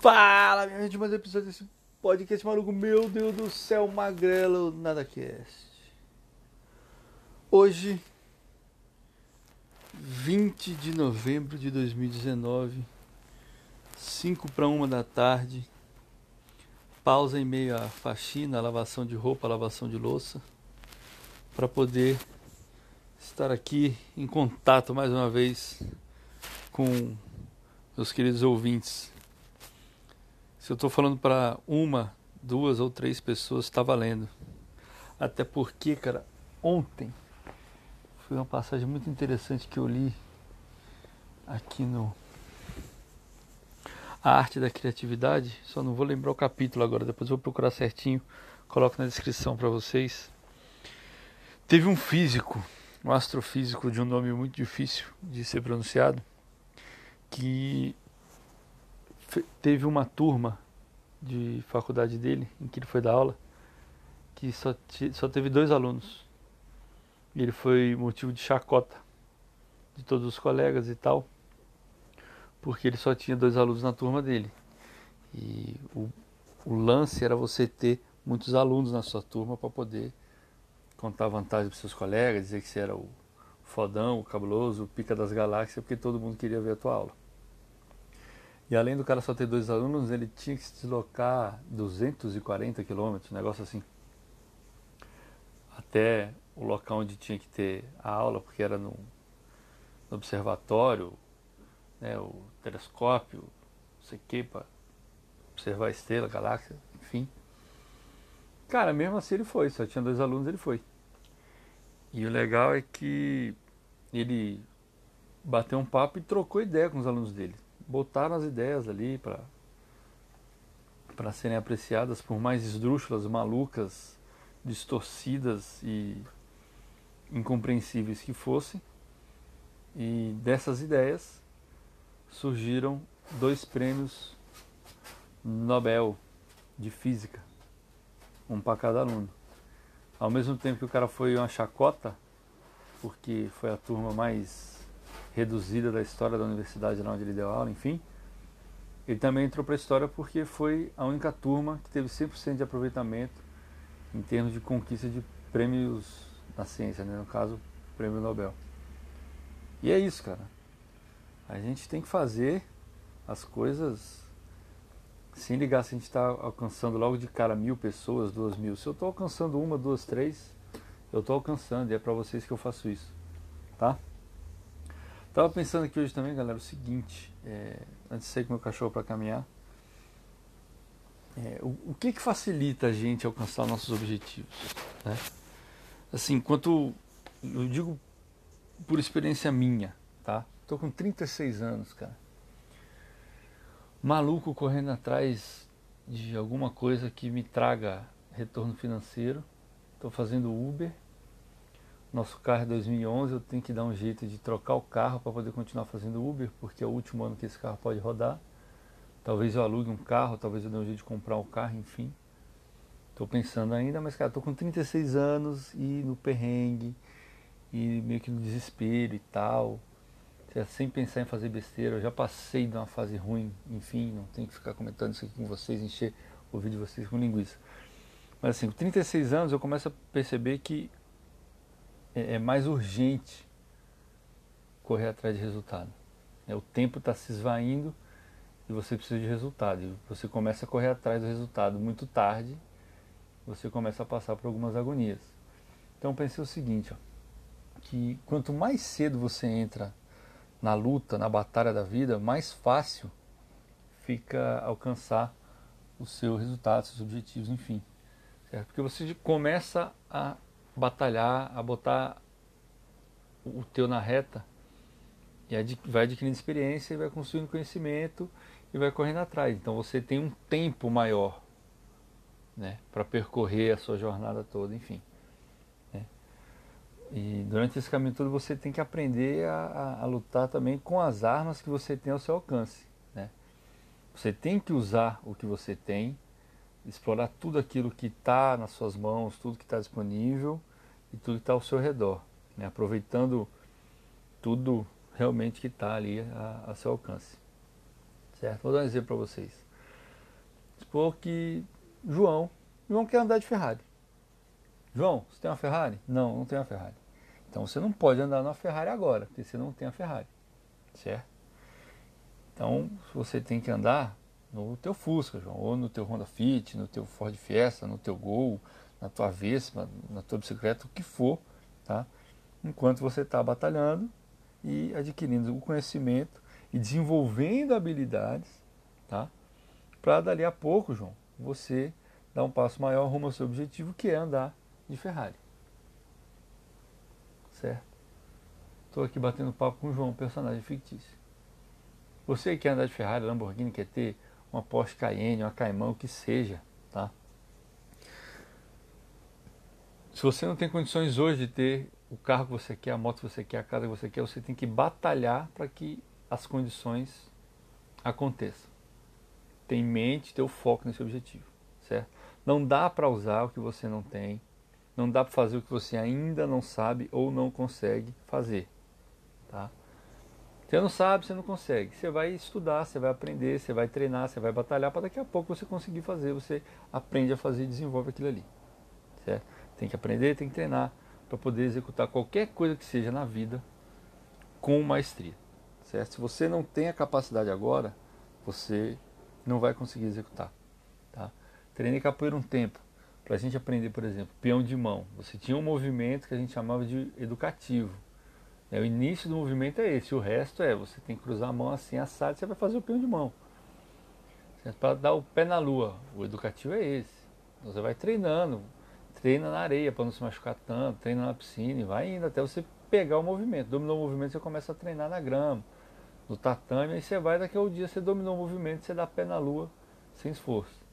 Fala, minha gente, mais um episódio desse podcast maluco. Meu Deus do céu, magrelo, nada cast. Hoje, 20 de novembro de 2019, 5 para 1 da tarde. Pausa em meio à faxina, lavação de roupa, lavação de louça, para poder estar aqui em contato mais uma vez com meus queridos ouvintes. Se eu estou falando para uma, duas ou três pessoas, está valendo. Até porque, cara, ontem foi uma passagem muito interessante que eu li aqui no A Arte da Criatividade. Só não vou lembrar o capítulo agora, depois vou procurar certinho, coloco na descrição para vocês. Teve um físico, um astrofísico de um nome muito difícil de ser pronunciado, que teve uma turma de faculdade dele, em que ele foi dar aula, que só, só teve dois alunos. E ele foi motivo de chacota de todos os colegas e tal, porque ele só tinha dois alunos na turma dele. E o, o lance era você ter muitos alunos na sua turma para poder contar vantagem para seus colegas, dizer que você era o fodão, o cabuloso, o pica das galáxias, porque todo mundo queria ver a tua aula. E além do cara só ter dois alunos, ele tinha que se deslocar 240 quilômetros, um negócio assim, até o local onde tinha que ter a aula, porque era no, no observatório, né, o telescópio, não sei o que, para observar a estrela, a galáxia, enfim. Cara, mesmo assim ele foi, só tinha dois alunos, ele foi. E o legal é que ele bateu um papo e trocou ideia com os alunos dele botaram as ideias ali para para serem apreciadas por mais esdrúxulas, malucas, distorcidas e incompreensíveis que fossem. E dessas ideias surgiram dois prêmios Nobel de Física, um para cada aluno. Ao mesmo tempo que o cara foi uma chacota, porque foi a turma mais reduzida da história da universidade onde ele deu aula, enfim. Ele também entrou para a história porque foi a única turma que teve 100% de aproveitamento em termos de conquista de prêmios na ciência, né? no caso, prêmio Nobel. E é isso, cara. A gente tem que fazer as coisas sem ligar se a gente está alcançando logo de cara mil pessoas, duas mil. Se eu estou alcançando uma, duas, três, eu estou alcançando e é para vocês que eu faço isso, tá? Tava pensando aqui hoje também, galera, o seguinte, é, antes de sair com meu cachorro para caminhar, é, o, o, que que facilita a gente alcançar nossos objetivos? Né? Assim, enquanto eu digo por experiência minha, tá? Tô com 36 anos, cara. Maluco correndo atrás de alguma coisa que me traga retorno financeiro. Estou fazendo Uber nosso carro é 2011, eu tenho que dar um jeito de trocar o carro para poder continuar fazendo Uber, porque é o último ano que esse carro pode rodar. Talvez eu alugue um carro, talvez eu dê um jeito de comprar um carro, enfim. Estou pensando ainda, mas cara, estou com 36 anos e no perrengue, e meio que no desespero e tal. Sem pensar em fazer besteira, eu já passei de uma fase ruim, enfim, não tenho que ficar comentando isso aqui com vocês, encher o vídeo de vocês com linguiça. Mas assim, com 36 anos eu começo a perceber que é, é mais urgente correr atrás de resultado. É, o tempo está se esvaindo e você precisa de resultado. E você começa a correr atrás do resultado muito tarde, você começa a passar por algumas agonias. Então pensei o seguinte, ó, que quanto mais cedo você entra na luta, na batalha da vida, mais fácil fica alcançar o seu resultado, seus objetivos, enfim. Certo? Porque você começa a batalhar, a botar o teu na reta e vai adquirindo experiência e vai construindo conhecimento e vai correndo atrás. Então você tem um tempo maior né, para percorrer a sua jornada toda, enfim. Né. E durante esse caminho todo você tem que aprender a, a, a, lutar também com as armas que você tem ao seu alcance. Né. Você tem que usar o que você tem, explorar tudo aquilo que está nas suas mãos, tudo que está disponível e tudo que está ao seu redor, né? aproveitando tudo realmente que está ali a, a, seu alcance. Certo? Vou dar um exemplo para vocês. Supor que João, João quer andar de Ferrari. João, você tem uma Ferrari? Não, não tenho uma Ferrari. Então você não pode andar numa Ferrari agora, porque você não tem a Ferrari, certo? Então você tem que andar no teu Fusca, João, ou no teu Honda Fit, no teu Ford Fiesta, no teu Gol, na tua Vespa, na tua bicicleta, o que for, tá? Enquanto você está batalhando e adquirindo o conhecimento e desenvolvendo habilidades, tá? Para dali a pouco, João, você dar um passo maior rumo ao seu objetivo, que é andar de Ferrari. Certo? Estou aqui batendo papo com o João, personagem fictício. Você que quer andar de Ferrari, Lamborghini, quer ter uma Porsche Cayenne, uma Caimão, o que seja, tá? Se você não tem condições hoje de ter o carro que você quer, a moto que você quer, a casa que você quer, você tem que batalhar para que as condições aconteçam. Tem em mente, ter o foco nesse objetivo, certo? Não dá para usar o que você não tem, não dá para fazer o que você ainda não sabe ou não consegue fazer, tá? Você não sabe, você não consegue. Você vai estudar, você vai aprender, você vai treinar, você vai batalhar para daqui a pouco você conseguir fazer. Você aprende a fazer e desenvolve aquilo ali. Certo? Tem que aprender, tem que treinar para poder executar qualquer coisa que seja na vida com maestria. Certo? Se você não tem a capacidade agora, você não vai conseguir executar. Tá? Treinei capoeira um tempo. Para a gente aprender, por exemplo, peão de mão. Você tinha um movimento que a gente chamava de educativo o início do movimento é esse, o resto é você tem que cruzar a mão assim assado, você vai fazer o peão de mão. Para dar o pé na lua, o educativo é esse. Você vai treinando, treina na areia para não se machucar tanto, treina na piscina e vai indo até você pegar o movimento. Dominou o movimento, você começa a treinar na grama, no tatame, aí você vai, daqui a um dia você dominou o movimento, você dá pé na lua sem esforço.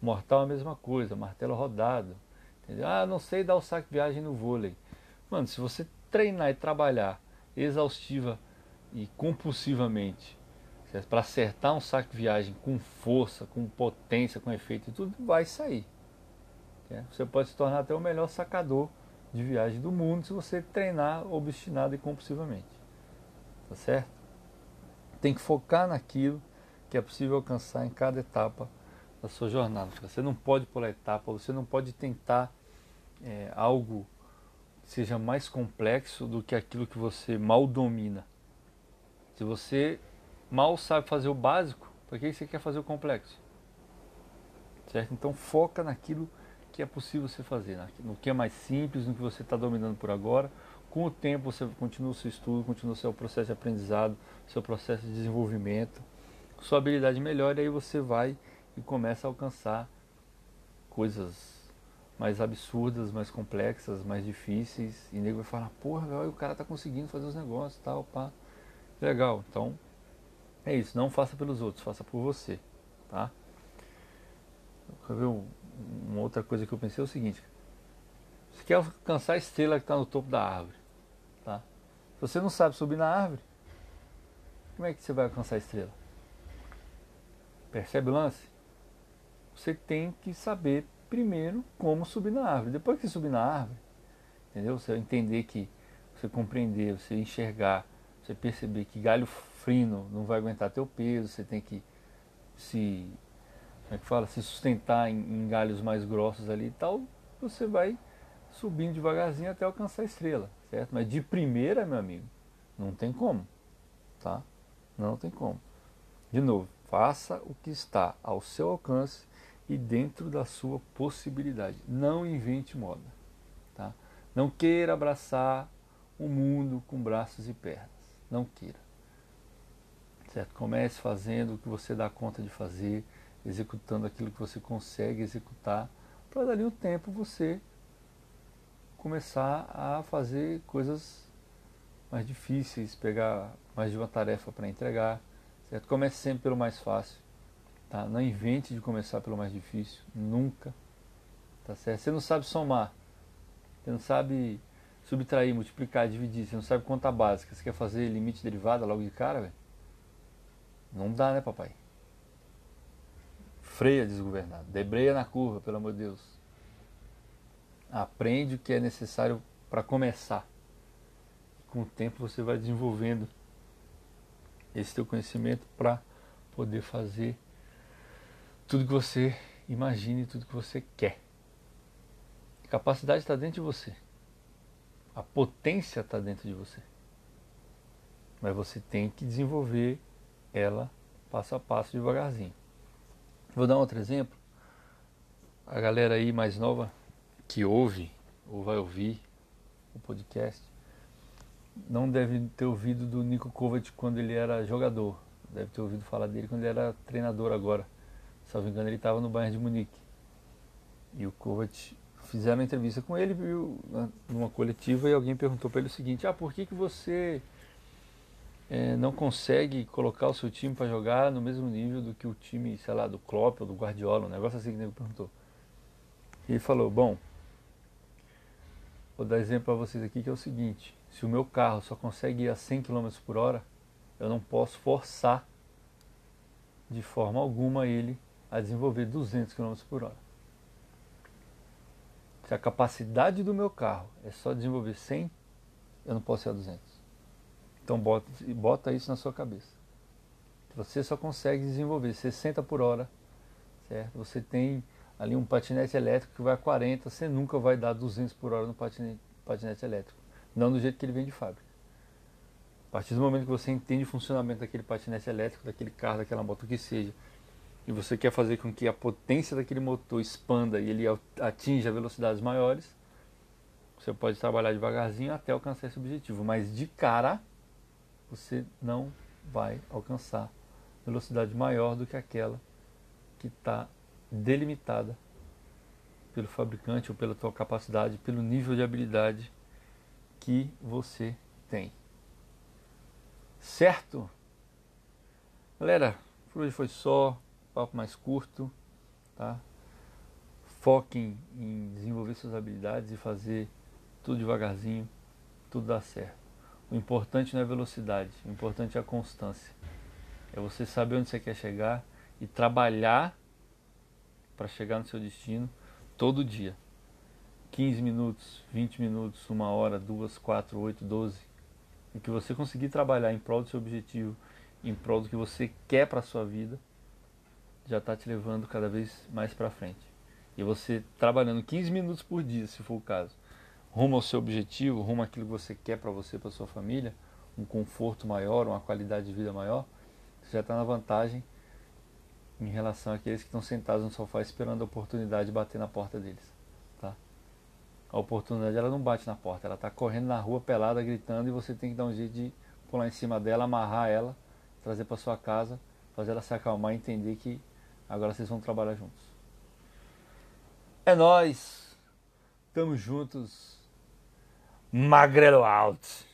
Mortal é a mesma coisa, martelo rodado. Entendeu? Ah, não sei dar o saque viagem no vôlei. Mano, se você treinar e trabalhar exaustiva e compulsivamente para acertar um saco de viagem com força, com potência, com efeito e tudo, vai sair. Você pode se tornar até o melhor sacador de viagem do mundo se você treinar obstinado e compulsivamente. Tá certo? Tem que focar naquilo que é possível alcançar em cada etapa da sua jornada. Você não pode pular etapa, você não pode tentar é, algo seja mais complexo do que aquilo que você mal domina. Se você mal sabe fazer o básico, para que você quer fazer o complexo? Certo? Então foca naquilo que é possível você fazer, no que é mais simples, no que você está dominando por agora. Com o tempo você continua o seu estudo, continua o seu processo de aprendizado, seu processo de desenvolvimento, sua habilidade melhora e aí você vai e começa a alcançar coisas mais absurdas, mais complexas, mais difíceis. E nego vai falar, porra, velho, o cara tá conseguindo fazer os negócios tal, pá. Legal, então é isso, não faça pelos outros, faça por você, tá? Quer ver uma outra coisa que eu pensei é o seguinte, você quer alcançar a estrela que está no topo da árvore, tá? Se você não sabe subir na árvore, como é que você vai alcançar a estrela? Percebe o lance? Você tem que saber primeiro como subir na árvore. Depois que subir na árvore, entendeu? Você entender que, você compreender, você enxergar, você perceber que galho frino não vai aguentar teu peso, você tem que se, como é que fala, se sustentar em, em galhos mais grossos ali e tal, você vai subindo devagarzinho até alcançar a estrela, certo? Mas de primeira, meu amigo, não tem como, tá? Não tem como. De novo, faça o que está ao seu alcance e dentro da sua possibilidade. Não invente moda. Tá? Não queira abraçar o mundo com braços e pernas. Não queira. Certo? Comece fazendo o que você dá conta de fazer, executando aquilo que você consegue executar, para dali um tempo você começar a fazer coisas mais difíceis, pegar mais de uma tarefa para entregar. Certo? Comece sempre pelo mais fácil Tá? Não invente de começar pelo mais difícil, nunca. Tá certo? Você não sabe somar, você não sabe subtrair, multiplicar, dividir, você não sabe conta básica, você quer fazer limite derivada logo de cara, velho? Não dá, né, papai? Freia desgovernado, debreia na curva, pelo amor de Deus. Aprende o que é necessário para começar. Com o tempo você vai desenvolvendo esse teu conhecimento para poder fazer tudo que você imagine, tudo que você quer. A capacidade está dentro de você. A potência está dentro de você. Mas você tem que desenvolver ela passo a passo, devagarzinho. Vou dar um outro exemplo. A galera aí mais nova que ouve ou vai ouvir o podcast não deve ter ouvido do Nico Kovac quando ele era jogador. Deve ter ouvido falar dele quando ele era treinador agora. Me engano, ele estava no Bayern de Munique. E o Kovac fizeram uma entrevista com ele viu, numa coletiva e alguém perguntou para ele o seguinte: Ah, por que, que você é, não consegue colocar o seu time para jogar no mesmo nível do que o time, sei lá, do Klopp ou do Guardiola? Um negócio assim que ele perguntou. E ele falou: Bom, vou dar exemplo para vocês aqui que é o seguinte: se o meu carro só consegue ir a 100 km por hora, eu não posso forçar de forma alguma ele a desenvolver 200 km por hora. Se a capacidade do meu carro é só desenvolver 100, eu não posso ir a 200. Então bota, bota isso na sua cabeça. Você só consegue desenvolver 60 por hora, certo? Você tem ali um patinete elétrico que vai a 40, você nunca vai dar 200 por hora no patinete, patinete elétrico. Não do jeito que ele vem de fábrica. A partir do momento que você entende o funcionamento daquele patinete elétrico, daquele carro, daquela moto, o que seja, e você quer fazer com que a potência daquele motor expanda e ele atinja velocidades maiores, você pode trabalhar devagarzinho até alcançar esse objetivo. Mas de cara, você não vai alcançar velocidade maior do que aquela que está delimitada pelo fabricante ou pela tua capacidade, pelo nível de habilidade que você tem. Certo? Galera, por hoje foi só papo mais curto, tá? Foquem em desenvolver suas habilidades e fazer tudo devagarzinho, tudo dá certo. O importante não é velocidade, o importante é a constância. É você saber onde você quer chegar e trabalhar para chegar no seu destino todo dia. 15 minutos, 20 minutos, uma hora, duas, quatro, oito, doze. E que você conseguir trabalhar em prol do seu objetivo, em prol do que você quer para a sua vida, já está te levando cada vez mais para frente. E você trabalhando 15 minutos por dia, se for o caso, rumo ao seu objetivo, rumo àquilo que você quer para você, para sua família, um conforto maior, uma qualidade de vida maior, você já está na vantagem em relação àqueles que estão sentados no sofá esperando a oportunidade bater na porta deles. Tá? A oportunidade ela não bate na porta, ela está correndo na rua pelada, gritando e você tem que dar um jeito de pular em cima dela, amarrar ela, trazer para sua casa, fazer ela se acalmar e entender que Agora vocês vão trabalhar juntos. É nós. Tamo juntos. Magrelo out.